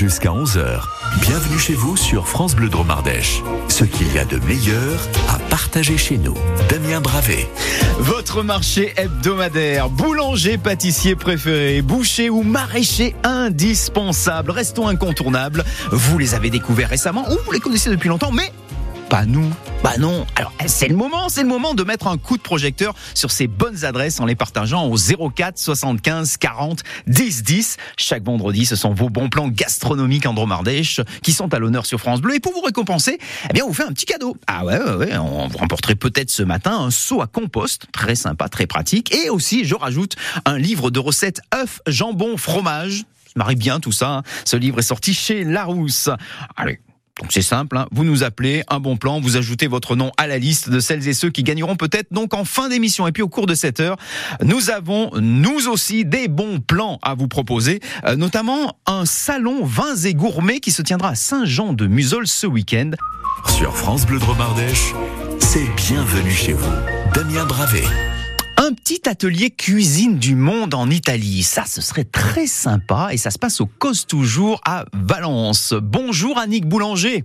Jusqu'à 11h. Bienvenue chez vous sur France Bleu Dromardèche. Ce qu'il y a de meilleur à partager chez nous. Damien Bravé. Votre marché hebdomadaire, boulanger, pâtissier préféré, boucher ou maraîcher indispensable, restons incontournables. Vous les avez découverts récemment ou vous les connaissez depuis longtemps, mais pas nous. Bah non. Alors c'est le moment, c'est le moment de mettre un coup de projecteur sur ces bonnes adresses en les partageant au 04 75 40 10 10. Chaque vendredi, ce sont vos bons plans gastronomiques Andromardèche qui sont à l'honneur sur France Bleu. Et pour vous récompenser, eh bien, on vous fait un petit cadeau. Ah ouais, ouais, ouais. On vous remporterait peut-être ce matin un seau à compost, très sympa, très pratique. Et aussi, je rajoute un livre de recettes œufs, jambon, fromage. Ça marie bien tout ça. hein. Ce livre est sorti chez Larousse. Allez, donc c'est simple, hein. vous nous appelez, un bon plan, vous ajoutez votre nom à la liste de celles et ceux qui gagneront peut-être donc en fin d'émission. Et puis au cours de cette heure, nous avons nous aussi des bons plans à vous proposer, euh, notamment un salon vins et gourmets qui se tiendra à Saint-Jean-de-Museul ce week-end. Sur France Bleu Dromardèche, c'est bienvenue chez vous. Damien Bravé. Petit atelier cuisine du monde en Italie, ça ce serait très sympa et ça se passe au Cause Toujours à Valence. Bonjour Annick Boulanger.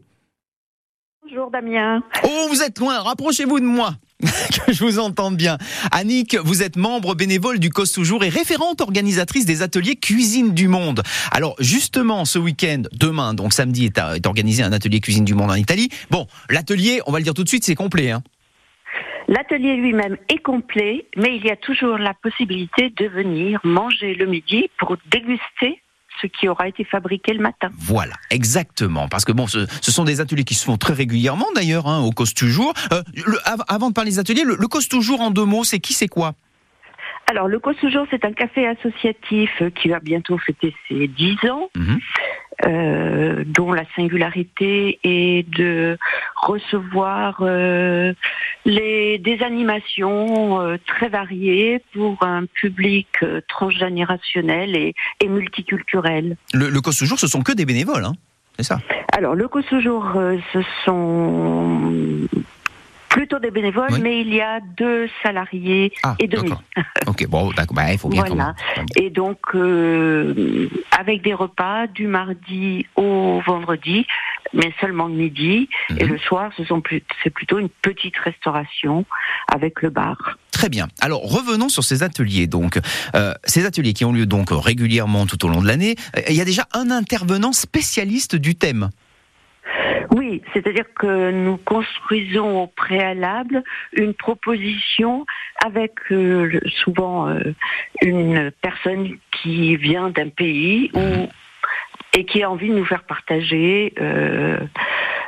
Bonjour Damien. Oh, vous êtes loin, rapprochez-vous de moi. que je vous entende bien. Annick, vous êtes membre bénévole du Cause Toujours et référente organisatrice des ateliers Cuisine du Monde. Alors justement, ce week-end, demain, donc samedi, est, est organisé un atelier Cuisine du Monde en Italie. Bon, l'atelier, on va le dire tout de suite, c'est complet. Hein. L'atelier lui-même est complet, mais il y a toujours la possibilité de venir manger le midi pour déguster ce qui aura été fabriqué le matin. Voilà, exactement. Parce que bon, ce, ce sont des ateliers qui se font très régulièrement d'ailleurs hein, au Cause Toujours. Euh, le- avant de parler des ateliers, le, le Toujours en deux mots, c'est qui, c'est quoi? Alors, le Cause Toujours, c'est un café associatif qui va bientôt fêter ses 10 ans, Mhm. Euh, dont la singularité est de recevoir euh, les, des animations euh, très variées pour un public euh, transgénérationnel et, et multiculturel. le, le Cause Toujours, ce sont que des bénévoles, hein c'est ça Alors, le Cause Toujours, euh, ce sont plutôt des bénévoles, Oui. mais il y a deux salariés Ah, et demi. Ok, bon, d'accord, bah, il faut bien Voilà. Et donc, euh, avec des repas du mardi au vendredi, mais seulement le midi. Et Mhm. le soir, ce sont plus, c'est plutôt une petite restauration avec le bar. Très bien. Alors revenons sur ces ateliers. Donc, euh, ces ateliers qui ont lieu donc régulièrement tout au long de l'année. euh, Il y a déjà un intervenant spécialiste du thème. Oui, c'est-à-dire que nous construisons au préalable une proposition avec euh, souvent euh, une personne qui vient d'un pays où, et qui a envie de nous faire partager euh,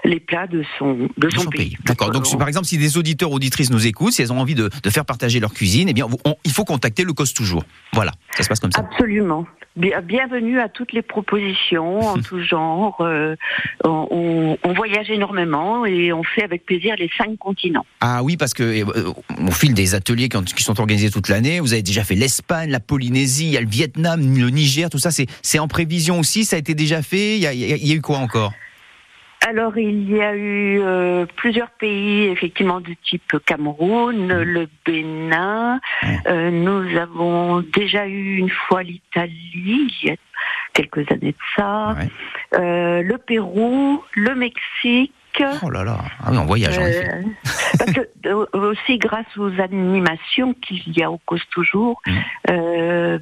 les plats de son, de de son, pays. pays. D'accord. Donc, par exemple, si des auditeurs auditrices nous écoutent, si elles ont envie de, de faire partager leur cuisine, eh bien, on- il faut contacter le Cause Toujours. Voilà, ça se passe comme ça. Absolument. Bien- Bienvenue à toutes les propositions en tout genre. Euh, on, voyage énormément et on fait avec plaisir les cinq continents. Ah oui, parce que euh, au fil des ateliers qui, ont- qui sont organisés toute l'année, vous avez déjà fait l'Espagne, la Polynésie, il y a le Vietnam, le Niger, tout ça, c'est en prévision aussi. Ça a été déjà fait. Il y a, il y a- il y a eu quoi encore? Alors il y a eu euh, plusieurs pays effectivement du type Cameroun, le Bénin. Ouais. Euh, nous avons déjà eu une fois l'Italie, il y a quelques années de ça. Euh, le Pérou, le Mexique. Oh là là, ah oui, on voyage en effet. Euh, parce que euh, aussi grâce aux animations qu'il y a au cause toujours, Mhm. euh,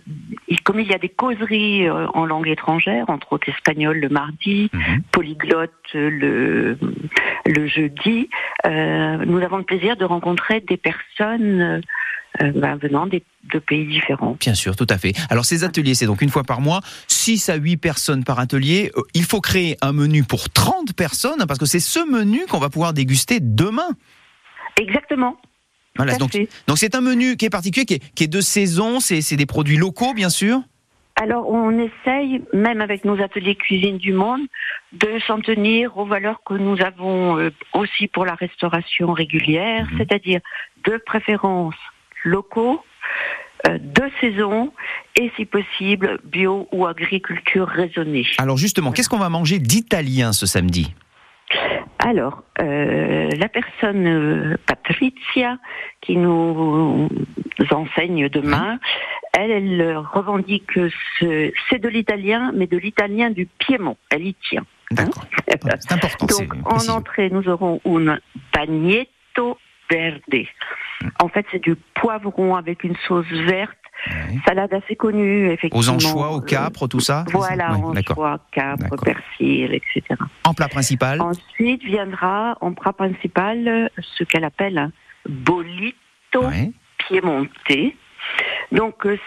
et comme il y a des causeries euh, en langue étrangère, entre autres espagnol le mardi, Mhm. polyglotte le, le jeudi, euh, nous avons le plaisir de rencontrer des personnes euh, ben, venant des, de pays différents. Bien sûr, tout à fait. Alors ces ateliers, c'est donc une fois par mois, 6 à 8 personnes par atelier. Euh, Il faut créer un menu pour 30 personnes, hein, parce que c'est ce menu qu'on va pouvoir déguster demain. Exactement. Voilà, donc c'est un menu qui est particulier, qui est, qui est de saison, c'est c'est des produits locaux, bien sûr. Alors, on essaye, même avec nos ateliers cuisine du monde, de s'en tenir aux valeurs que nous avons euh, aussi pour la restauration régulière, Mhm. c'est-à-dire de préférence locaux, euh, de saison et, si possible, bio ou agriculture raisonnée. Alors justement, qu'est-ce qu'on va manger d'italien ce samedi? Alors, euh, la personne euh, Patricia qui nous enseigne demain, Elle, elle revendique que ce- c'est de l'italien, mais de l'italien du Piémont. Elle y tient. D'accord. C'est important. Donc, en entrée, nous aurons un bagnetto verde. En fait, c'est du poivron avec une sauce verte, salade assez connue, effectivement. Aux anchois, au Euh, capre, tout ça Voilà, D'accord. anchois, capre, D'accord. persil, etc. En plat principal Ensuite viendra en plat principal ce qu'elle appelle un bolito Ouais. piémontais. Donc, euh,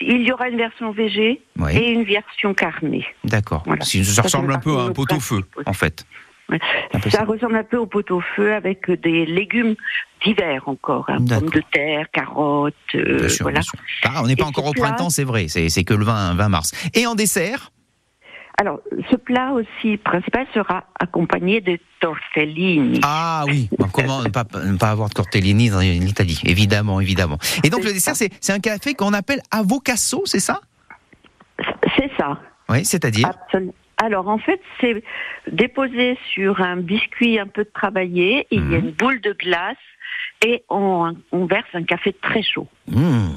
il y aura une version végé et une version carnée. D'accord. Voilà. Ça ressemble un peu à un pot-au-feu, en fait. Ça ressemble un peu au pot-au-feu avec des légumes divers encore. hein, pommes de terre, carottes, euh, sûr, voilà. Ah, on n'est pas Et encore au plat- printemps, c'est vrai. C'est que le 20, 20 mars. Et en dessert? Alors, ce plat aussi principal sera accompagné de tortellini. Ah oui, comment ne pas, ne pas avoir de tortellini dans l'Italie Évidemment, évidemment. Et donc le dessert, c'est un café qu'on appelle avocasso, c'est ça? C'est ça. Oui, c'est-à-dire? Absolument. Alors en fait, c'est déposé sur un biscuit un peu travaillé, il y a Mhm. une boule de glace et on, on verse un café très chaud. Mmh,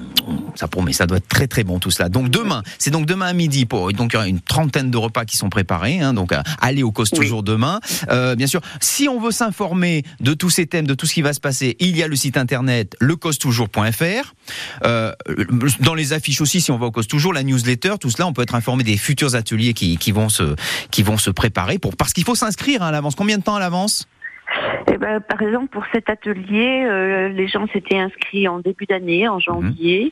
ça promet, ça doit être très très bon tout cela. Donc demain, c'est donc demain à midi pour donc il y aura une trentaine de repas qui sont préparés. Hein, donc euh, allez au cause Oui. toujours demain. Euh, bien sûr, si on veut s'informer de tous ces thèmes, de tout ce qui va se passer, il y a le site internet lecosetoujours.fr. Euh, dans les affiches aussi, si on va au cause toujours, la newsletter, tout cela, on peut être informé des futurs ateliers qui, qui vont se qui vont se préparer pour parce qu'il faut s'inscrire hein, à l'avance. Combien de temps à l'avance? Et ben, par exemple, pour cet atelier, euh, les gens s'étaient inscrits en début d'année, en janvier,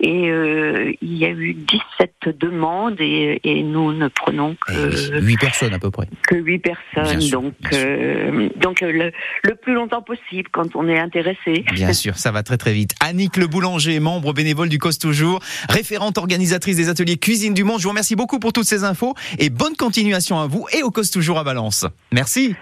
et euh, il y a eu 17 demandes et, et nous ne prenons Eh que, oui, Huit personnes à peu près. que 8 Bien personnes. sûr, donc, euh, donc le, le plus longtemps possible quand on est intéressé. Bien sûr, ça va très très vite. Annick Le Boulanger, membre bénévole du Cause Toujours, référente organisatrice des ateliers Cuisine du Monde. Je vous remercie beaucoup pour toutes ces infos et bonne continuation à vous et au Cause Toujours à Valence. Merci.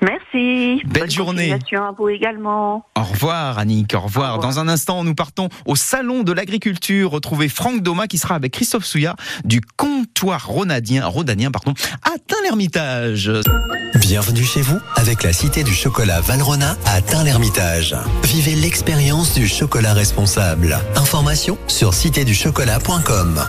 Merci. Belle Bonne journée. à vous également. Au revoir Annick, au revoir. Au revoir. Dans un instant, nous partons au Salon de l'Agriculture. Retrouver Franck Doma qui sera avec Christophe Souillard du comptoir Ronadien, Rodanien pardon, à Tain-l'Hermitage. Bienvenue chez vous avec la Cité du Chocolat Valrona à Tain-l'Hermitage. Vivez l'expérience du chocolat responsable. Information sur citéduchocolat.com.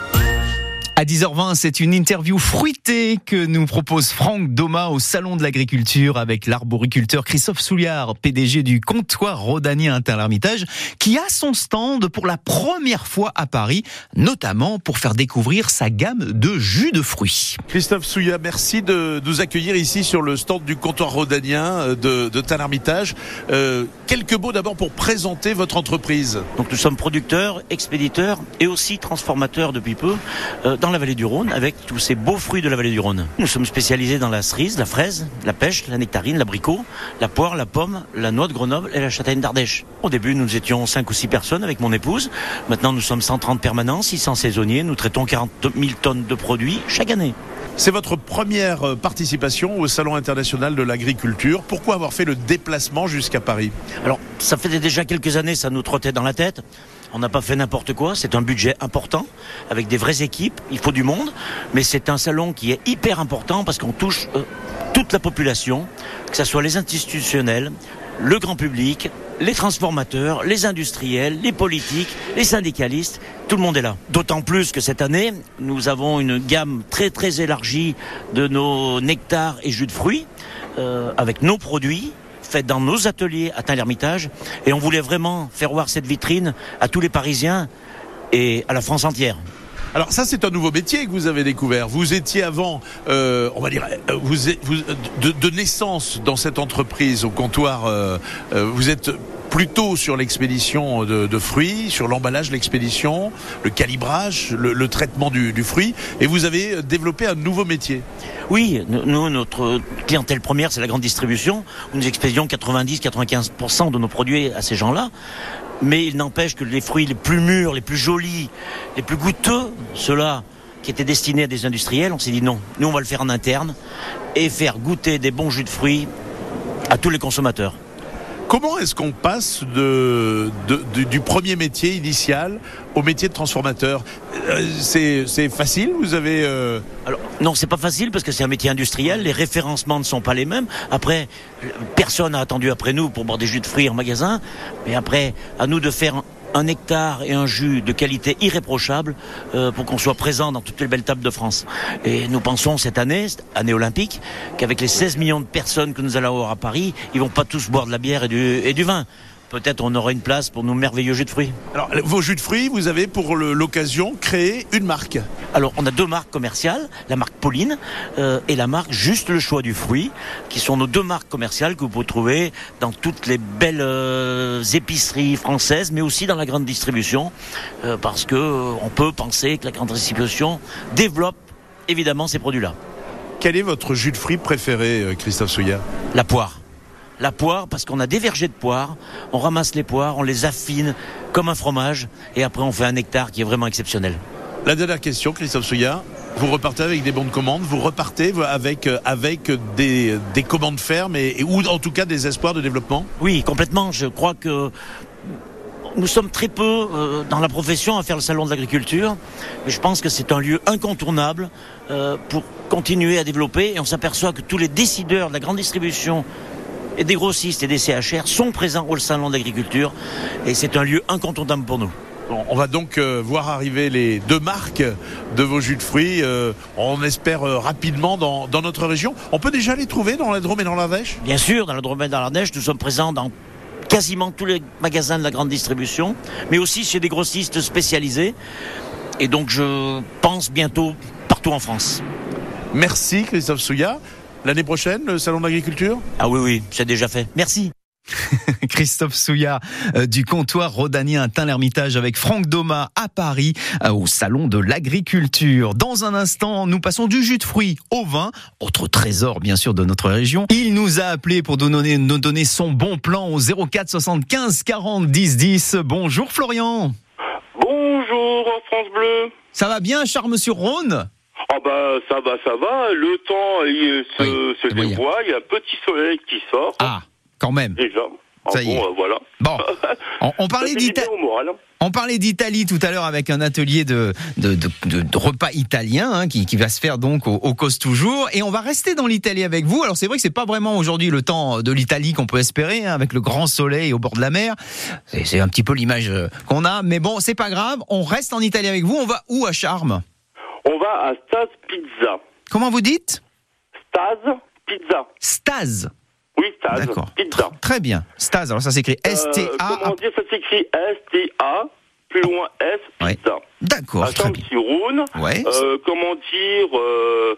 À 10h20, c'est une interview fruitée que nous propose Franck Doma au Salon de l'Agriculture avec l'arboriculteur Christophe Souliard, PDG du comptoir Rodanien Inter-l'Hermitage, qui a son stand pour la première fois à Paris, notamment pour faire découvrir sa gamme de jus de fruits. Christophe Souya, merci de nous accueillir ici sur le stand du comptoir rhodanien euh, de, de Tain-l'Hermitage. Euh, quelques mots d'abord pour présenter votre entreprise. Donc nous sommes producteurs, expéditeurs et aussi transformateurs depuis peu euh, dans la vallée du Rhône avec tous ces beaux fruits de la vallée du Rhône. Nous sommes spécialisés dans la cerise, la fraise, la pêche, la nectarine, l'abricot, la poire, la pomme, la noix de Grenoble et la châtaigne d'Ardèche. Au début, nous étions 5 ou 6 personnes avec mon épouse. Maintenant, nous sommes 130 permanents, 600 saisonniers. Nous traitons 40 000 tonnes de produits chaque année. C'est votre première euh, participation au Salon international de l'agriculture. Pourquoi avoir fait le déplacement jusqu'à Paris? Alors, ça fait déjà quelques années, ça nous trottait dans la tête. On n'a pas fait n'importe quoi, c'est un budget important, avec des vraies équipes, il faut du monde, mais c'est un salon qui est hyper important parce qu'on touche euh, toute la population, que ce soit les institutionnels, le grand public, les transformateurs, les industriels, les politiques, les syndicalistes, tout le monde est là. D'autant plus que cette année, nous avons une gamme très très élargie de nos nectars et jus de fruits, euh, avec nos produits, faite dans nos ateliers à Tain-l'Hermitage. Et on voulait vraiment faire voir cette vitrine à tous les Parisiens et à la France entière. Alors ça, c'est un nouveau métier que vous avez découvert. Vous étiez avant, euh, on va dire, euh, vous, vous de, naissance dans cette entreprise au comptoir. euh, vous êtes plutôt sur l'expédition de, de fruits, sur l'emballage, l'expédition, le calibrage, le, traitement du, fruit, et vous avez développé un nouveau métier. Oui, nous, notre clientèle première, c'est la grande distribution, nous expédions 90-95% de nos produits à ces gens-là. Mais il n'empêche que les fruits les plus mûrs, les plus jolis, les plus goûteux, ceux-là qui étaient destinés à des industriels, on s'est dit non, nous on va le faire en interne et faire goûter des bons jus de fruits à tous les consommateurs. Comment est-ce qu'on passe de, du- premier métier initial au métier de transformateur Euh, C'est c'est facile Vous avez euh, Alors non, c'est pas facile parce que c'est un métier industriel, les référencements ne sont pas les mêmes. Après, personne n'a attendu après nous pour boire des jus de fruits en magasin, mais après, à nous de faire un nectar et un jus de qualité irréprochable euh, pour qu'on soit présent dans toutes les belles tables de France. Et nous pensons cette année, année olympique, qu'avec les 16 millions de personnes que nous allons avoir à Paris, ils vont pas tous boire de la bière et du vin peut-être on aura une place pour nos merveilleux jus de fruits. Alors, vos jus de fruits, vous avez pour l'occasion créé une marque. Alors, on a deux marques commerciales, la marque Pauline euh, et la marque Juste le choix du fruit, qui sont nos deux marques commerciales que vous pouvez trouver dans toutes les belles euh, épiceries françaises, mais aussi dans la grande distribution, euh, parce que euh, on peut penser que la grande distribution développe évidemment ces produits-là. Quel est votre jus de fruits préféré, Christophe Souillard? La poire. La poire, parce qu'on a des vergers de poire, on ramasse les poires, on les affine comme un fromage, et après on fait un nectar qui est vraiment exceptionnel. La dernière question, Christophe Souillard. Vous repartez avec des bons de commande, vous repartez avec, euh, avec des, des commandes fermes et, et- ou en tout cas des espoirs de développement? Oui, complètement. Je crois que nous sommes très peu euh, dans la profession à faire le salon de l'agriculture, mais je pense que c'est un lieu incontournable euh, pour continuer à développer. Et on s'aperçoit que tous les décideurs de la grande distribution et des grossistes et des CHR sont présents au salon de l'agriculture, et c'est un lieu incontournable pour nous. On va donc euh, voir arriver les deux marques de vos jus de fruits. euh, on espère euh, rapidement dans, dans notre région. On peut déjà les trouver dans la Drôme et dans l'Ardèche Bien sûr, dans le Drôme et dans l'Ardèche, nous sommes présents dans quasiment tous les magasins de la grande distribution, mais aussi chez des grossistes spécialisés. Et donc je pense bientôt partout en France. Merci Christophe Souillard. L'année prochaine, le salon de l'agriculture Ah oui, oui, c'est déjà fait. Merci. Christophe Souillard euh, du comptoir rhodanien à Tain-l'Hermitage avec Franck Doma à Paris euh, au salon de l'agriculture. Dans un instant, nous passons du jus de fruits au vin, autre trésor bien sûr de notre région. Il nous a appelé pour nous donner, nous donner son bon plan au 04 75 40 10 10. Bonjour Florian. Bonjour France Bleu. Ça va bien Charmes-sur-Rhône Ah bah ça va, ça va. Le temps il se, Oui, se dévoile. Il y a un petit soleil qui sort Ah, quand même. déjà. Ah Ça y bon, est. euh, voilà. Bon, on, parlait d'Italie. hein. On parlait d'Italie tout à l'heure avec un atelier de, de, de- de- repas italien hein, qui, qui va se faire donc au, au Cause Toujours. Et on va rester dans l'Italie avec vous. Alors c'est vrai que c'est pas vraiment aujourd'hui le temps de l'Italie qu'on peut espérer, hein, avec le grand soleil au bord de la mer. C'est un petit peu l'image euh, qu'on a. Mais bon, c'est pas grave. On reste en Italie avec vous. On va où à Charmes? On va à Staz Pizza. Comment vous dites? Staz Pizza. Staz. Oui, Staz D'accord. Pizza. Tr- Très bien. Staz. Alors ça s'écrit Euh, S-T-A. comment dire, ça s'écrit S-T-A, plus loin S, Ouais. Pizza. D'accord. À Très bien. Ouais. Euh, comment dire, euh,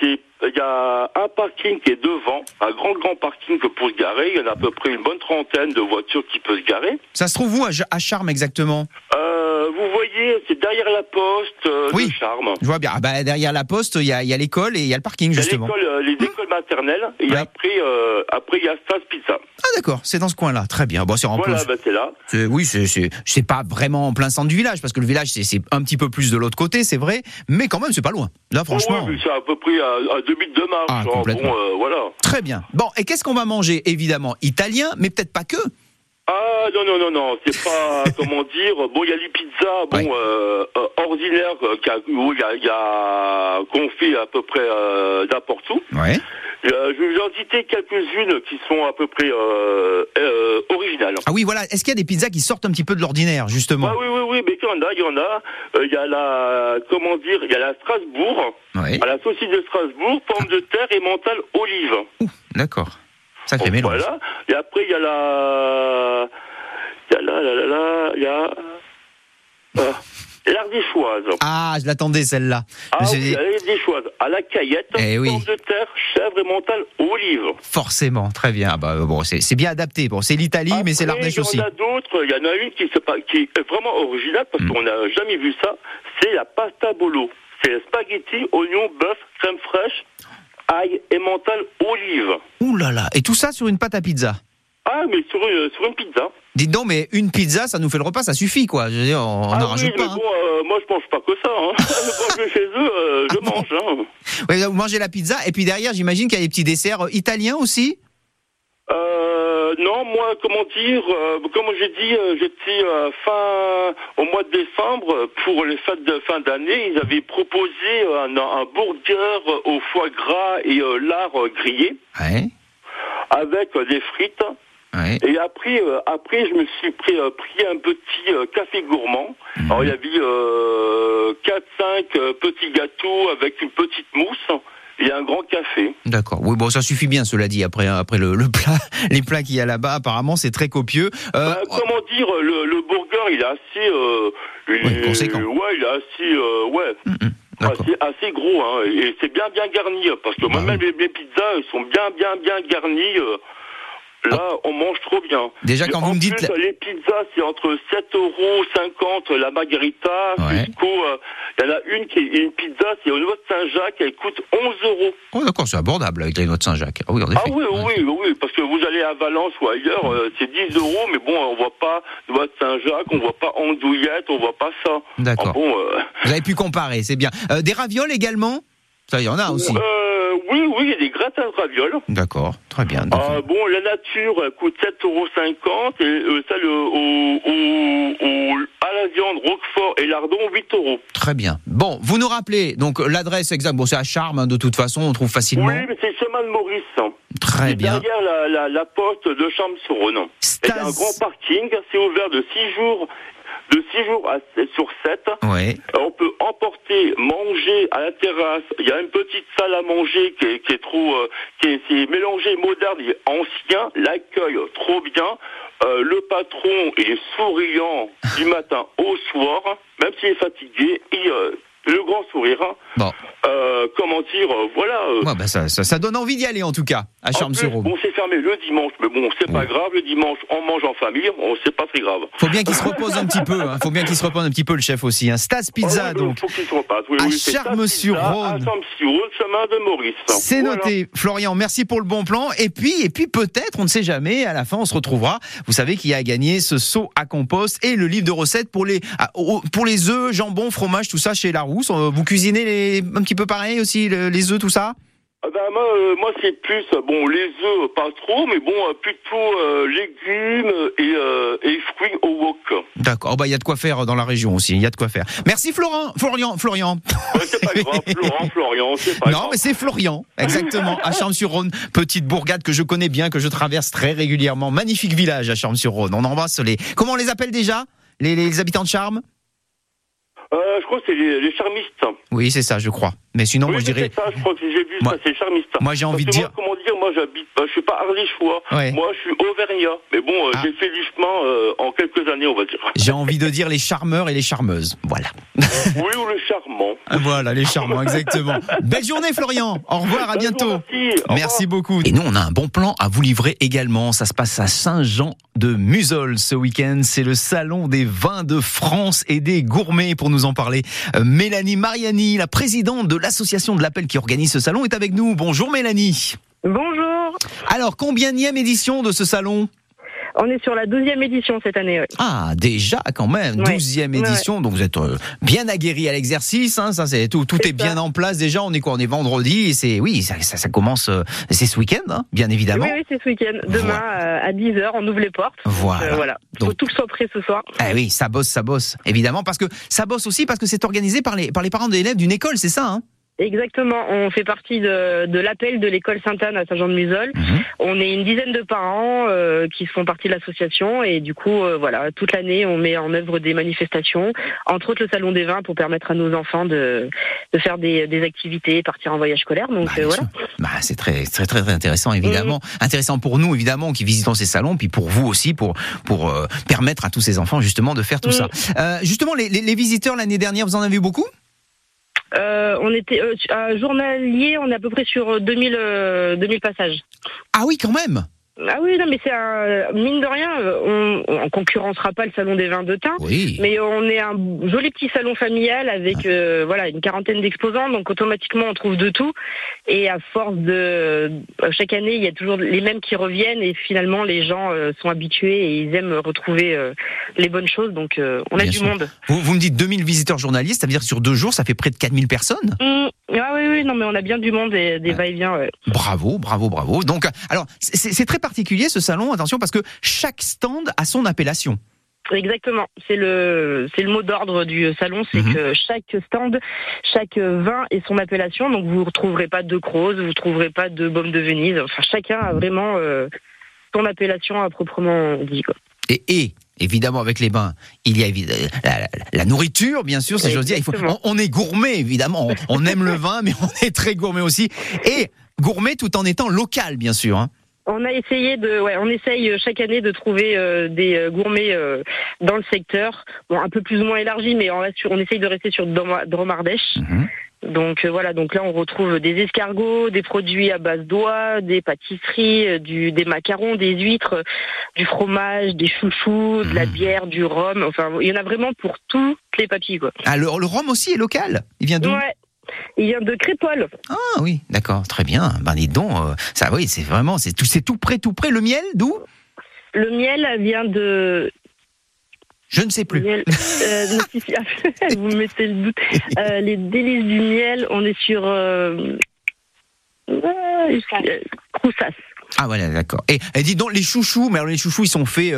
c'est, il y a un parking qui est devant, un grand grand parking pour se garer. Il y en a à peu près une bonne trentaine de voitures qui peuvent se garer. Ça se trouve où à, Charmes exactement Euh, vous voyez, c'est derrière la poste euh, Oui. de Charme. Je vois bien. Ah bah, derrière la poste, il y a, il y a l'école et il y a le parking Il y a justement. l'école, euh, les écoles maternelles et Ouais. après, euh, après il y a Staz Pizza. Ah d'accord, c'est dans ce coin-là. Très bien. Bon, c'est en Voilà, plus- bah, c'est là. oui, c'est pas vraiment en plein centre du village parce que le village c'est un petit peu plus de l'autre côté, c'est vrai, mais quand même c'est pas loin. Là, franchement, Ouais, ouais, c'est à peu près à, à minutes de marche. Ah, complètement. Bon, euh, voilà. très bien. Bon, et qu'est-ce qu'on va manger Évidemment? Italien, mais peut-être pas que. Ah non non non non, c'est pas comment dire. Bon, il y a les pizzas, bon Ouais. euh, euh, ordinaires euh, où il y a, y a- qu'on fait à peu près euh, n'importe où. Ouais. Euh, je vais vous en citer quelques-unes qui sont à peu près originales. Ah oui, voilà. Est-ce qu'il y a des pizzas qui sortent un petit peu de l'ordinaire, justement? Ah oui oui oui, mais il y en a, il y en a. Il y a la comment dire, il y a la Strasbourg, Ouais. à la saucisse de Strasbourg, pommes de terre et mentale olive. Ouh, Sacré mélange. Voilà. Et après, il y a la. Il y a la, la, la, la, il y a. Euh, L'ardéchoise. Ah, je l'attendais celle-là. Ah oui, l'ardéchoise. À la caillette, Eh oui. de terre, chèvre et mentale, olive. Forcément, très bien. Ah bah, bon, c'est bien adapté. Bon, c'est l'Italie, mais c'est l'Ardèche aussi. Il y en a d'autres. Il y en a une qui, qui est vraiment originale parce Mm. qu'on n'a jamais vu ça. C'est la pasta bolo. C'est spaghetti, oignon, bœuf, crème fraîche, ail et mentale, olive. Ouh là là. Et tout ça sur une pâte à pizza. Ah, mais sur une, sur une pizza. Dites donc, mais une pizza, ça nous fait le repas, ça suffit, quoi. Je veux dire, on ah n'en oui, rajoute mais pas. hein. bon, euh, moi je mange pas que ça. Hein. Quand je vais chez eux, euh, je Ah bon mange. Hein. Vous mangez la pizza, et puis derrière, j'imagine qu'il y a des petits desserts euh, italiens aussi? Euh, non, moi, comment dire, euh, comme j'ai dit, euh, j'étais euh, fin au mois de décembre pour les fêtes de fin d'année. Ils avaient proposé un, un burger au foie gras et euh, lard euh, grillé Ouais. avec euh, des frites Ouais. Et après, euh, après, je me suis pris, euh, pris un petit euh, café gourmand. Alors, il y avait euh, 4-5 petits gâteaux avec une petite mousse et un grand café. D'accord. Oui, bon, ça suffit bien, cela dit. Après, après le, le plat, les plats qu'il y a là-bas, apparemment, c'est très copieux. Euh, Bah, comment dire, le, le burger, il est assez... Euh, il conséquent. Ouais, il est assez... euh, ouais. hum, D'accord. Assez, assez gros, hein, et c'est bien bien garni, parce que Bah moi-même les, les pizzas, ils sont bien bien bien garnis. Là, on mange trop bien. Déjà, quand en vous me dites plus, les pizzas, c'est entre 7 euros 50 la margarita, Ouais. jusqu'au... euh, Il y en a une qui est une pizza, c'est au niveau de Saint-Jacques, elle coûte 11 euros. Oh, d'accord, c'est abordable avec les noix de Saint-Jacques. Ah oui, en effet. Ah oui, oui, oui, parce que vous allez à Valence ou ailleurs, euh, c'est 10 euros, mais bon, on voit pas noix de Saint-Jacques, on voit pas andouillette, on voit pas ça. D'accord. Ah bon, euh, Vous avez pu comparer, c'est bien. Des ravioles également? Ça, il y en a aussi. Oui, oui, il y a des gratins de ravioles. D'accord, très bien. Ah, bon, la nature coûte 7,50 euros et euh, celle au, au, au- à la viande, Roquefort et Lardon, 8 euros. Très bien. Bon, vous nous rappelez donc l'adresse exacte. Bon, c'est à Charmes, hein, de toute façon, on trouve facilement. Oui, mais c'est chemin de Maurice. hein. Très C'est bien. Derrière la, la, la poste de y a un grand parking, c'est ouvert de 6 jours, de 6 jours à, sur 7. Ouais. Euh, On peut emporter, manger à la terrasse. Il y a une petite salle à manger qui est, qui est trop, euh, qui est, c'est mélangé moderne et ancien. L'accueil trop bien. Euh, le patron est souriant du matin au soir, même s'il est fatigué. Et, euh, le grand sourire. hein. Bon, Euh, comment dire, euh, voilà. euh, ouais, bah, ça, ça, ça donne envie d'y aller en tout cas, à Charmes-sur-Aube. bon, c'est fermé le dimanche, mais bon, c'est pas grave. Le dimanche, on mange en famille, on c'est pas très grave. Faut bien qu'il se repose un petit peu. Hein. Faut bien qu'il se repose un petit peu le chef aussi. Hein. Stas Pizza Oh, oui, donc. Faut qu'il se. Oui, À oui, Charmes-sur-Rhône. Chemin de Maurice. C'est Voilà. noté, Florian. Merci pour le bon plan. Et puis, et puis peut-être, on ne sait jamais. À la fin, on se retrouvera. Vous savez qu'il y a à gagner ce seau à compost et le livre de recettes pour les ah, pour les œufs, jambon, fromage, tout ça chez Larousse. Euh, Vous cuisinez les, un petit peu pareil aussi le- les œufs, tout ça? Ah ben, moi, euh, moi c'est plus, bon, les œufs, pas trop, mais bon, euh, plutôt euh, légumes et, euh, et fruits au wok. D'accord. Oh, bah il y a de quoi faire dans la région aussi. Il y a de quoi faire. Merci Florent, Florian, Florian. Ouais, c'est pas grave, Florent, Florian, c'est pas Non, grave. mais c'est Florian, exactement, à Charmes-sur-Rhône, petite bourgade que je connais bien, que je traverse très régulièrement. Magnifique village à Charmes-sur-Rhône. On embrasse les. Comment on les appelle déjà? Les, les habitants de Charmes Euh, je crois que c'est les, les charmistes. Oui, c'est ça, je crois. Mais sinon, oui, moi je dirais. ça, je crois que j'ai vu Moi- ça, c'est charmiste. moi, j'ai envie de Moi, dire, moi j'habite, bah, je suis pas ardéchois. Ouais. Moi, je suis auvergnat. Mais bon, euh, Ah. j'ai fait chemin euh, en quelques années, on va dire. J'ai envie de dire les charmeurs et les charmeuses. Voilà. oui, ou le charmant. Voilà, les charmants, exactement. Belle journée, Florian. Au revoir, à bientôt. Merci revoir. beaucoup. Et nous, on a un bon plan à vous livrer également. Ça se passe à Saint-Jean de Musols ce week-end. C'est le salon des vins de France et des gourmets. Pour nous en parler, euh, Mélanie Mariani, la présidente de l'association de l'appel qui organise ce salon, est avec nous. Bonjour Mélanie. Bonjour. Alors, combienième édition de ce salon On est sur la douzième édition cette année. ouais. Ah, déjà quand même, Ouais. douzième Ouais, édition. Donc vous êtes euh, bien aguerri à l'exercice. Hein, ça, c'est tout, tout est bien en place déjà. On est quoi On est vendredi et c'est oui, ça, ça, ça commence. euh, c'est ce week-end, hein, bien évidemment. Oui, oui, c'est ce week-end. Demain euh, à 10h, on ouvre les portes. Voilà. Voilà. Faut Donc- tout que soit prêt ce soir. Ah oui, ça bosse, ça bosse, évidemment, parce que ça bosse aussi parce que c'est organisé par les par les parents d'élèves d'une école, c'est ça hein? Exactement. On fait partie de, de l'appel de l'école Sainte-Anne à Saint-Jean-de-Musol. Mhm. On est une dizaine de parents euh, qui font partie de l'association et du coup, euh, voilà, toute l'année, on met en œuvre des manifestations, entre autres le salon des vins pour permettre à nos enfants de, de faire des, des activités, partir en voyage scolaire. Donc Bah, euh, voilà. Bah, c'est très, très, très, intéressant, évidemment. Intéressant pour nous, évidemment, qui visitons ces salons, puis pour vous aussi, pour, pour euh, permettre à tous ces enfants, justement, de faire tout Mm. ça. Euh, justement, les, les, les visiteurs l'année dernière, vous en avez eu beaucoup? Euh, on était euh, journalier, on est à peu près sur 2000, euh, 2000 passages. Ah oui, quand même Ah oui, non, mais c'est un mine de rien, on, on concurrencera pas le salon des vins de Tain. Oui. Mais on est un joli petit salon familial avec euh, voilà une quarantaine d'exposants, donc automatiquement on trouve de tout. Et à force de euh, chaque année, il y a toujours les mêmes qui reviennent et finalement les gens euh, sont habitués et ils aiment retrouver euh, les bonnes choses. Donc on a Bien du sûr. monde. Vous, vous me dites 2000 visiteurs journalistes, ça veut dire que sur deux jours, ça fait près de 4000 personnes? Hum, ah oui oui non mais on a bien du monde et des va-et-vient. ouais. Bravo, bravo, bravo. Donc, alors, c'est très particulier ce salon, attention, parce que chaque stand a son appellation. Exactement, c'est le c'est le mot d'ordre du salon, c'est Mhm. que chaque stand, chaque vin et son appellation. Donc vous retrouverez pas de Croze, vous trouverez pas de Baume de Venise. Enfin chacun a vraiment euh, son appellation à proprement dit. Quoi. Et, et évidemment, avec les bains, il y a la, la- la nourriture, bien sûr, si j'ose dire. Il faut, on, on est gourmet, évidemment. On, on aime le vin, mais on est très gourmet aussi. Et gourmet tout en étant local, bien sûr. hein. On a essayé de, ouais, on essaye chaque année de trouver euh, des euh, gourmets euh, dans le secteur, bon, un peu plus ou moins élargi, mais on, reste sur- on essaye de rester sur Drom- Dromardèche. Mhm. Donc euh, voilà, donc là on retrouve des escargots, des produits à base d'oie, des pâtisseries, euh, du, des macarons, des huîtres, euh, du fromage, des chouchous, de la Mhm. bière, du rhum. Enfin, il y en a vraiment pour toutes les papilles quoi. Ah, le, le rhum aussi est local? Il vient d'où? Ouais. Il vient de Crépole. Ah oui, d'accord, très bien. Ben dis donc, euh, ça, oui, c'est vraiment, c'est tout, c'est tout près, tout près. Le miel, d'où? Le miel vient de Je ne sais plus. Miel, euh, vous me mettez le doute. Euh, les délices du miel, on est sur euh, Croussas. Ah voilà, d'accord. Et, et dis donc, les chouchous, mais alors les chouchous, ils sont faits,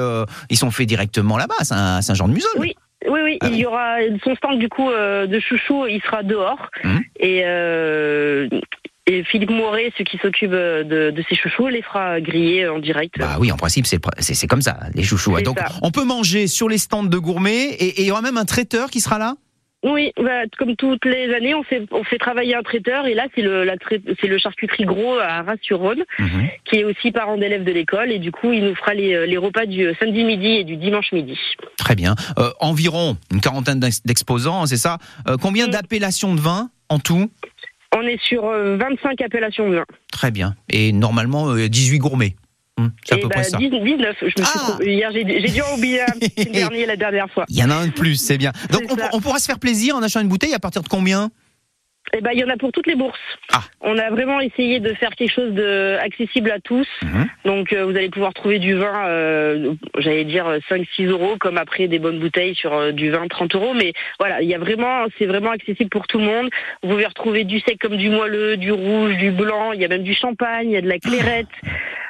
ils sont faits directement là-bas, à Saint- à Saint-Jean-de-Museul. Oui. Oui, oui, Ah il oui. y aura son stand du coup euh, de chouchou, il sera dehors. Mhm. Et, euh, et Philippe Moret, celui qui s'occupe euh, de, de ces chouchous, les fera griller en direct. Bah oui, en principe, c'est comme ça, les chouchous. Donc, ça. on peut manger sur les stands de gourmets et et il y aura même un traiteur qui sera là? Oui, bah, comme toutes les années, on fait, on fait travailler un traiteur. Et là, c'est le, c'est le charcuterie gros à Arras-sur-Rhône. qui est aussi parent d'élève de l'école et du coup il nous fera les, les repas du samedi midi et du dimanche midi. Très bien. Euh, environ une quarantaine d'ex- d'exposants, c'est ça. Euh, combien Mm. d'appellations de vin en tout? On est sur euh, 25 appellations de vin. Très bien. Et normalement, euh, 18 gourmets. Hum, c'est à peu bah, près ça. 10 19, je me suis Ah hier j'ai j'ai dû en oublier un petit dernier la dernière fois. Il y en a un de plus, c'est bien. Donc, C'est on, on pourra se faire plaisir en achetant une bouteille à partir de combien? Et ben il y en a pour toutes les bourses. Ah. On a vraiment essayé de faire quelque chose de accessible à tous. Mhm. Donc euh, vous allez pouvoir trouver du vin, euh, j'allais dire 5-6 euros, comme après des bonnes bouteilles sur euh, du vin 30 euros. Mais voilà, il y a vraiment, c'est vraiment accessible pour tout le monde. Vous pouvez retrouver du sec comme du moelleux, du rouge, du blanc. Il y a même du champagne, il y a de la clairette.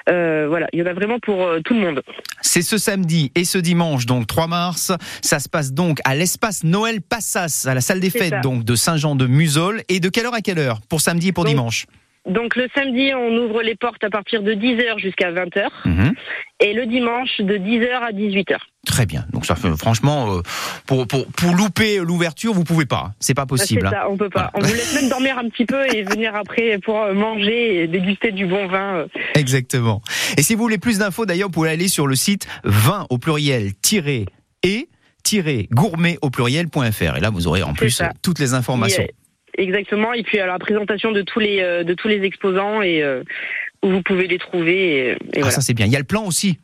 Euh, voilà, il y en a vraiment pour euh, tout le monde. C'est ce samedi et ce dimanche, donc 3 mars. Ça se passe donc à l'espace Noël Passas, à la salle des fêtes, ça. donc de Saint-Jean-de-Museul. Et de quelle heure à quelle heure Pour samedi et pour Donc, dimanche Donc le samedi, on ouvre les portes à partir de 10h jusqu'à 20h. Mhm. Et le dimanche, de 10h à 18h. Très bien. Donc ça fait franchement euh, pour, pour pour louper l'ouverture, vous pouvez pas. C'est pas possible. C'est hein. ça, on peut pas. On vous laisse même dormir un petit peu et venir après pour euh, manger et déguster du bon vin. euh. Exactement. Et si vous voulez plus d'infos, d'ailleurs, vous pouvez aller sur le site 20 au pluriel et gourmet au pluriel.fr. Et là, vous aurez en plus ça. toutes les informations. Exactement. Et puis à la présentation de tous les euh, de tous les exposants et euh, où vous pouvez les trouver. Et, et ah, voilà. ça c'est bien. Il y a le plan aussi.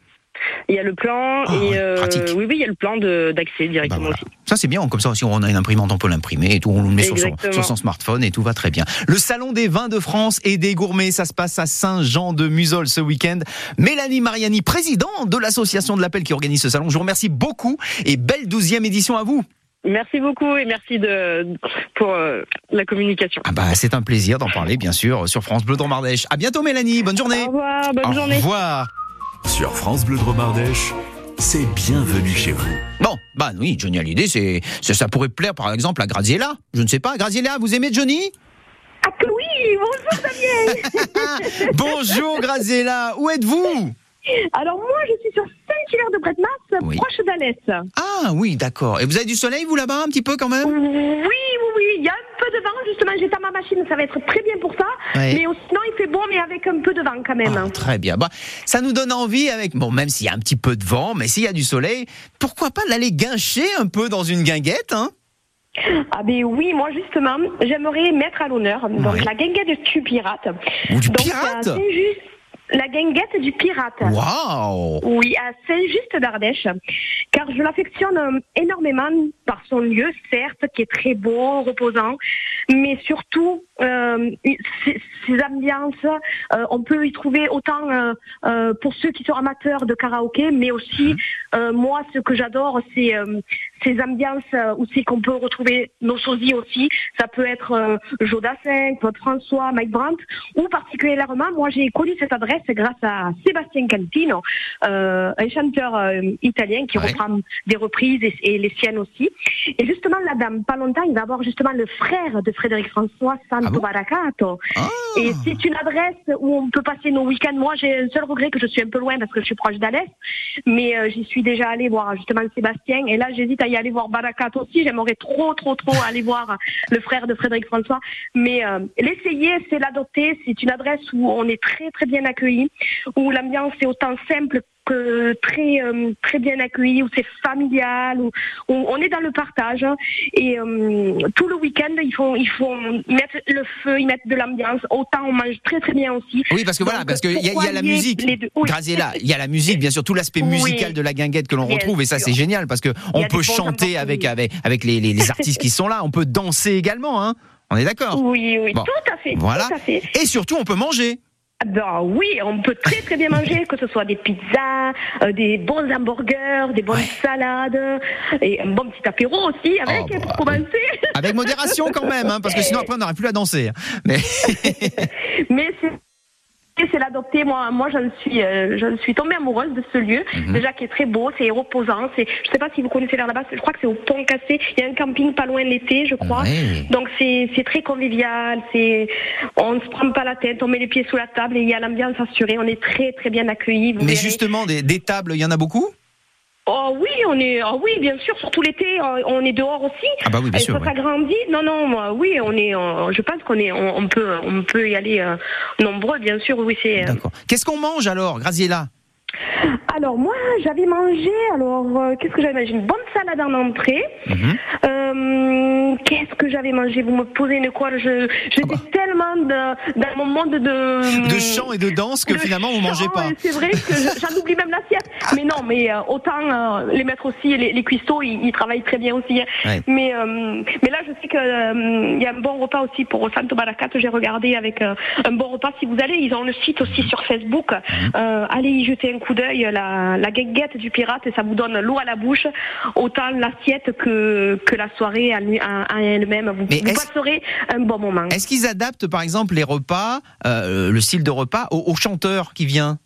Il y a le plan Ah, et euh, oui oui il y a le plan de- d'accès Bah, directement voilà. aussi. Ça c'est bien. Comme ça, si on a une imprimante, on peut l'imprimer et tout. On le met sur son, Exactement. sur son smartphone et tout va très bien. Le salon des vins de France et des gourmets, ça se passe à Saint-Jean-de-Museul ce week-end. Mélanie Mariani, présidente de l'association de l'appel qui organise ce salon. Je vous remercie beaucoup et belle douzième édition à vous. Merci beaucoup et merci de pour euh, la communication. Ah bah c'est un plaisir d'en parler bien sûr sur France Bleu Dromardèche. À bientôt Mélanie, bonne journée. Au revoir, bonne Au journée. revoir. Sur France Bleu Dromardèche, c'est bienvenue chez vous. Bon, bah oui, Johnny Hallyday, c'est, c'est- ça pourrait plaire par exemple à Graziella. Je ne sais pas, Graziella, vous aimez Johnny? Ah que oui, bonjour Damien Bonjour Graziella, où êtes-vous? Alors moi je suis sur Saint-Hilaire-de-Bretmas, Oui. proche d'Alès. Ah oui, d'accord. Et vous avez du soleil vous là-bas un petit peu quand même? Oui, oui, oui, il y a un peu de vent justement, j'éteins ma machine, ça va être très bien pour ça. Ouais. Mais sinon il fait beau mais avec un peu de vent quand même. Ah, Très bien. Bah, ça nous donne envie avec bon, même s'il y a un petit peu de vent, mais s'il y a du soleil, pourquoi pas d'aller guincher un peu dans une guinguette, hein? Ah ben oui, moi justement, j'aimerais mettre à l'honneur donc Ouais. la guinguette du pirate. Ou du donc, pirate? à Saint-Just- La guinguette du pirate. Waouh Oui, à Saint-Just d'Ardèche, car je l'affectionne euh, énormément par son lieu, certes, qui est très beau, reposant, mais surtout euh, ses, ses ambiances. euh, on peut y trouver autant euh, euh, pour ceux qui sont amateurs de karaoké, mais aussi euh, moi, ce que j'adore, c'est euh, ces ambiances euh, aussi qu'on peut retrouver nos sosies aussi. Ça peut être euh, Jodassin, Claude François, Mike Brandt, ou particulièrement, moi j'ai connu cette adresse grâce à Sébastien Cantino, euh, un chanteur euh, italien qui Ouais. reprend des reprises et, et les siennes aussi. Et justement, la dame, pas longtemps, il va avoir justement le frère de Frédéric François, Baracato. Ah. Et c'est une adresse où on peut passer nos week-ends. Moi, j'ai un seul regret que je suis un peu loin parce que je suis proche d'Alès, mais euh, j'y suis déjà allée voir justement Sébastien. Et là, j'hésite à y aller voir Baracato aussi. J'aimerais trop, trop, trop aller voir le frère de Frédéric François. Mais euh, l'essayer, c'est l'adopter. C'est une adresse où on est très, très bien accueilli, où l'ambiance est autant simple que très euh, très bien accueilli où c'est familial où, où on est dans le partage hein. et euh, tout le week-end ils font ils font mettre le feu ils mettent de l'ambiance autant on mange très très bien aussi Oui, parce que voilà, parce qu'il y, a- il y a la musique. Oui. Graziella, il y a la musique, bien sûr, tout l'aspect Oui. musical de la guinguette que l'on retrouve, et ça c'est génial parce que on peut chanter avec avec avec les, les- les artistes qui sont là. On peut danser également, hein. On est d'accord. oui oui Bon. tout à fait Voilà. tout à fait Et surtout, on peut manger. Ben oui, on peut très très bien manger, que ce soit des pizzas, euh, des bons hamburgers, des bonnes salades, et un bon petit apéro aussi avec, Oh, bah, pour commencer. Avec modération quand même, hein, parce que sinon après on n'aurait plus à danser. Mais Mais c'est l'adopter. Moi, moi, j'en suis, euh, j'en suis tombée amoureuse de ce lieu. Mhm. Déjà, qui est très beau, c'est reposant. C'est, je sais pas si vous connaissez là-bas. Je crois que c'est au Pont Cassé. Il y a un camping pas loin de l'été, je crois. Donc c'est, c'est très convivial. C'est, on ne se prend pas la tête. On met les pieds sous la table et il y a l'ambiance assurée. On est très très bien accueillis. vous mais verrez. justement, des, des tables, il y en a beaucoup? Oh oui, on est, oh oui, bien sûr, surtout l'été, euh, on est dehors aussi. Ah bah oui, bien Et sûr, Ça ouais. s'agrandit. Non, non, moi, oui, on est, euh, je pense qu'on est, on, on peut, on peut y aller euh, nombreux, bien sûr. Oui, c'est. euh, D'accord. Qu'est-ce qu'on mange alors, Graziella? Alors moi, j'avais mangé. Alors euh, qu'est-ce que j'avais mangé? Une bonne salade en entrée. Mhm. Euh, qu'est-ce que j'avais mangé? Vous me posez une quoi Je, j'étais bah. Tellement dans mon monde de De chant et de danse que finalement vous mangez pas. C'est vrai que je- j'en oublie même l'assiette. Mais non, mais euh, autant euh, les maîtres aussi, les, les cuistots, ils, ils travaillent très bien aussi. hein. Ouais. Mais euh, mais là, je sais que euh, il y a un bon repas aussi pour Santo Baracat. J'ai regardé avec un bon repas. Si vous allez, ils ont le site aussi sur Facebook. Mhm. Allez y jeter un coup d'œil. La, la guinguette du pirate, et ça vous donne l'eau à la bouche. Autant l'assiette que que la soirée à elle-même. Vous, vous passerez un bon moment. Est-ce qu'ils adaptent par exemple les repas, euh, le style de repas, au, au chanteur qui vient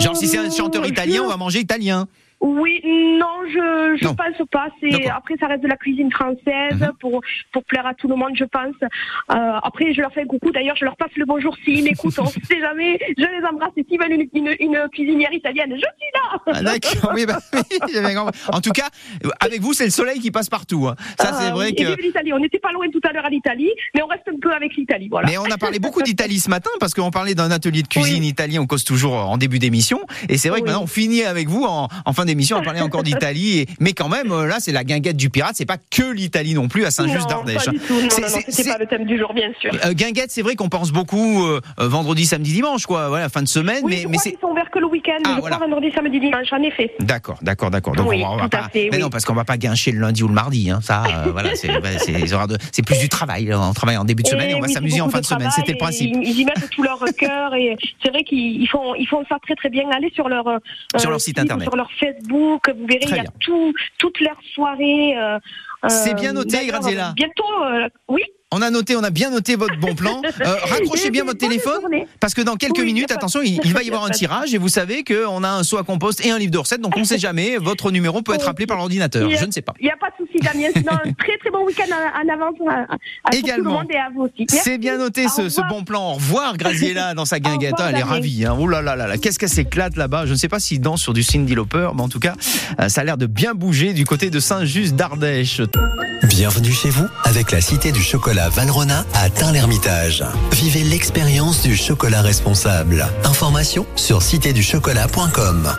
Genre si c'est un chanteur Euh, italien, on va manger italien. Oui, non, je je Non. pense pas. C'est après ça reste de la cuisine française Mhm. pour pour plaire à tout le monde, je pense. Euh, après, je leur fais un coucou. D'ailleurs, je leur passe le bonjour s'ils m'écoutent. On sait jamais. Je les embrasse et s'ils veulent une, une, une cuisinière italienne, je suis là. Ah, D'accord, oui, bah, oui. En tout cas, avec vous, c'est le soleil qui passe partout. hein. Ça, c'est Ah, vrai oui. Que. l'Italie. On n'était pas loin tout à l'heure à l'Italie, mais on reste un peu avec l'Italie. Voilà. Mais on a parlé beaucoup d'Italie ce matin parce qu'on parlait d'un atelier de cuisine Oui. italien. On cause toujours en début d'émission. Et c'est vrai que maintenant, on finit avec vous en, en fin d'émission à parler encore d'Italie. Et- Mais quand même, euh, là, c'est la guinguette du pirate. C'est pas que l'Italie non plus à Saint-Just-d'Ardèche. C'est- pas le thème du jour, bien sûr. Euh, guinguette, c'est vrai qu'on pense beaucoup euh, vendredi, samedi, dimanche, quoi. Voilà, fin de semaine. Oui, mais je mais crois sont ouverts que le week-end. Ah, je voilà. crois vendredi, samedi, dimanche, en effet. D'accord, d'accord, d'accord. Donc Oui, on va, on pas. fait, mais oui. non, parce qu'on va pas guincher le lundi ou le mardi. Hein. Ça, euh, voilà, c'est ouais, plus du travail. là. On travaille en début de semaine et, on va s'amuser en fin de, semaine. C'était le principe. Ils, y mettent tout leur cœur et c'est vrai qu'ils ils font, ils font ça très très bien. Allez sur leur, Sur leur site internet. sur leur Facebook, vous verrez, il y a tout, toute leur soirée. euh, C'est euh, bien noté, Graziella. Bientôt, euh, oui. On a noté, on a bien noté votre bon plan. Euh, raccrochez bien votre téléphone parce que dans quelques Oui, minutes, attention, il, il va y avoir un tirage et vous savez qu'on a un saut à compost et un livre de recettes. Donc on ne sait jamais. Votre numéro peut être appelé par l'ordinateur. Je ne sais pas. Il n'y a pas de souci, Damien. Sinon, un très très bon week-end en, avance à, pour tout Également. le monde et à vous aussi. C'est bien noté ce, bon plan. Au revoir Graziella dans sa guinguette. revoir, Ah, elle est ravie. Hein. Oh là là là là. Qu'est-ce qu'elle s'éclate là-bas. Je ne sais pas s'il danse sur du Cindy Lauper, mais en tout cas, euh, ça a l'air de bien bouger du côté de Saint-Just d'Ardèche. Bienvenue chez vous avec la Cité du Chocolat Valrona à Tain-l'Hermitage. Vivez l'expérience du chocolat responsable. Information sur citéduchocolat.com.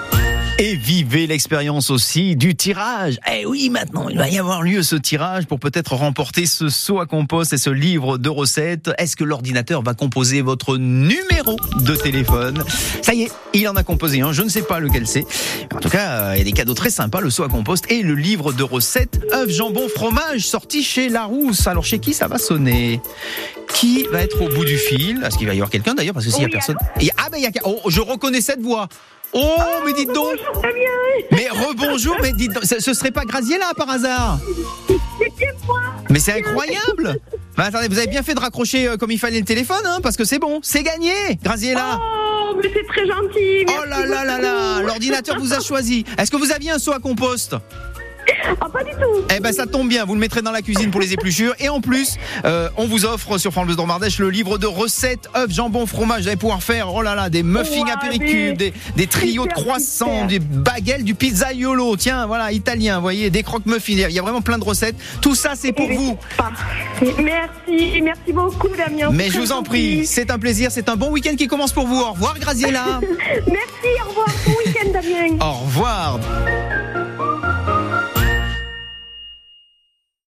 Et vivez l'expérience aussi du tirage. Eh oui, maintenant, il va y avoir lieu ce tirage pour peut-être remporter ce seau à compost et ce livre de recettes. Est-ce que l'ordinateur va composer votre numéro de téléphone? Ça y est, il en a composé un. Je ne sais pas lequel c'est. En tout cas, il y a des cadeaux très sympas, le seau à compost et le livre de recettes œufs, jambon, fromage sorti chez Larousse. Alors chez qui ça va sonner? Qui va être au bout du fil? Est-ce qu'il va y avoir quelqu'un d'ailleurs? Parce que s'il y a personne... Ah ben il y a... Oh, je reconnais cette voix. Oh, mais dites donc. Bonjour, mais rebonjour, mais dites donc, ce, ce serait pas Graziella par hasard? Mais c'est incroyable. Bah attendez, vous avez bien fait de raccrocher euh, comme il fallait le téléphone, hein, parce que c'est bon, c'est gagné Graziella. Oh, mais c'est très gentil. Oh là là là là L'ordinateur vous a choisi. Est-ce que vous aviez un seau à compost? Ah, pas du tout. Eh ben ça tombe bien, vous le mettrez dans la cuisine pour les épluchures. Et en plus, euh, on vous offre sur France Bleu Dromardèche le livre de recettes œufs, jambon, fromage. Vous allez pouvoir faire, oh là là, des muffins Ouah, apéricubes, des, des trios de croissants, des baguettes, du pizzaiolo. Tiens, voilà, italien, vous voyez, des croque-muffins. Il y a vraiment plein de recettes. Tout ça, c'est pour vous. Merci, merci beaucoup, Damien. Mais je vous en prie, c'est un plaisir, c'est un bon week-end qui commence pour vous. Au revoir, Graziella. Merci, au revoir. Bon week-end, Damien. Au revoir.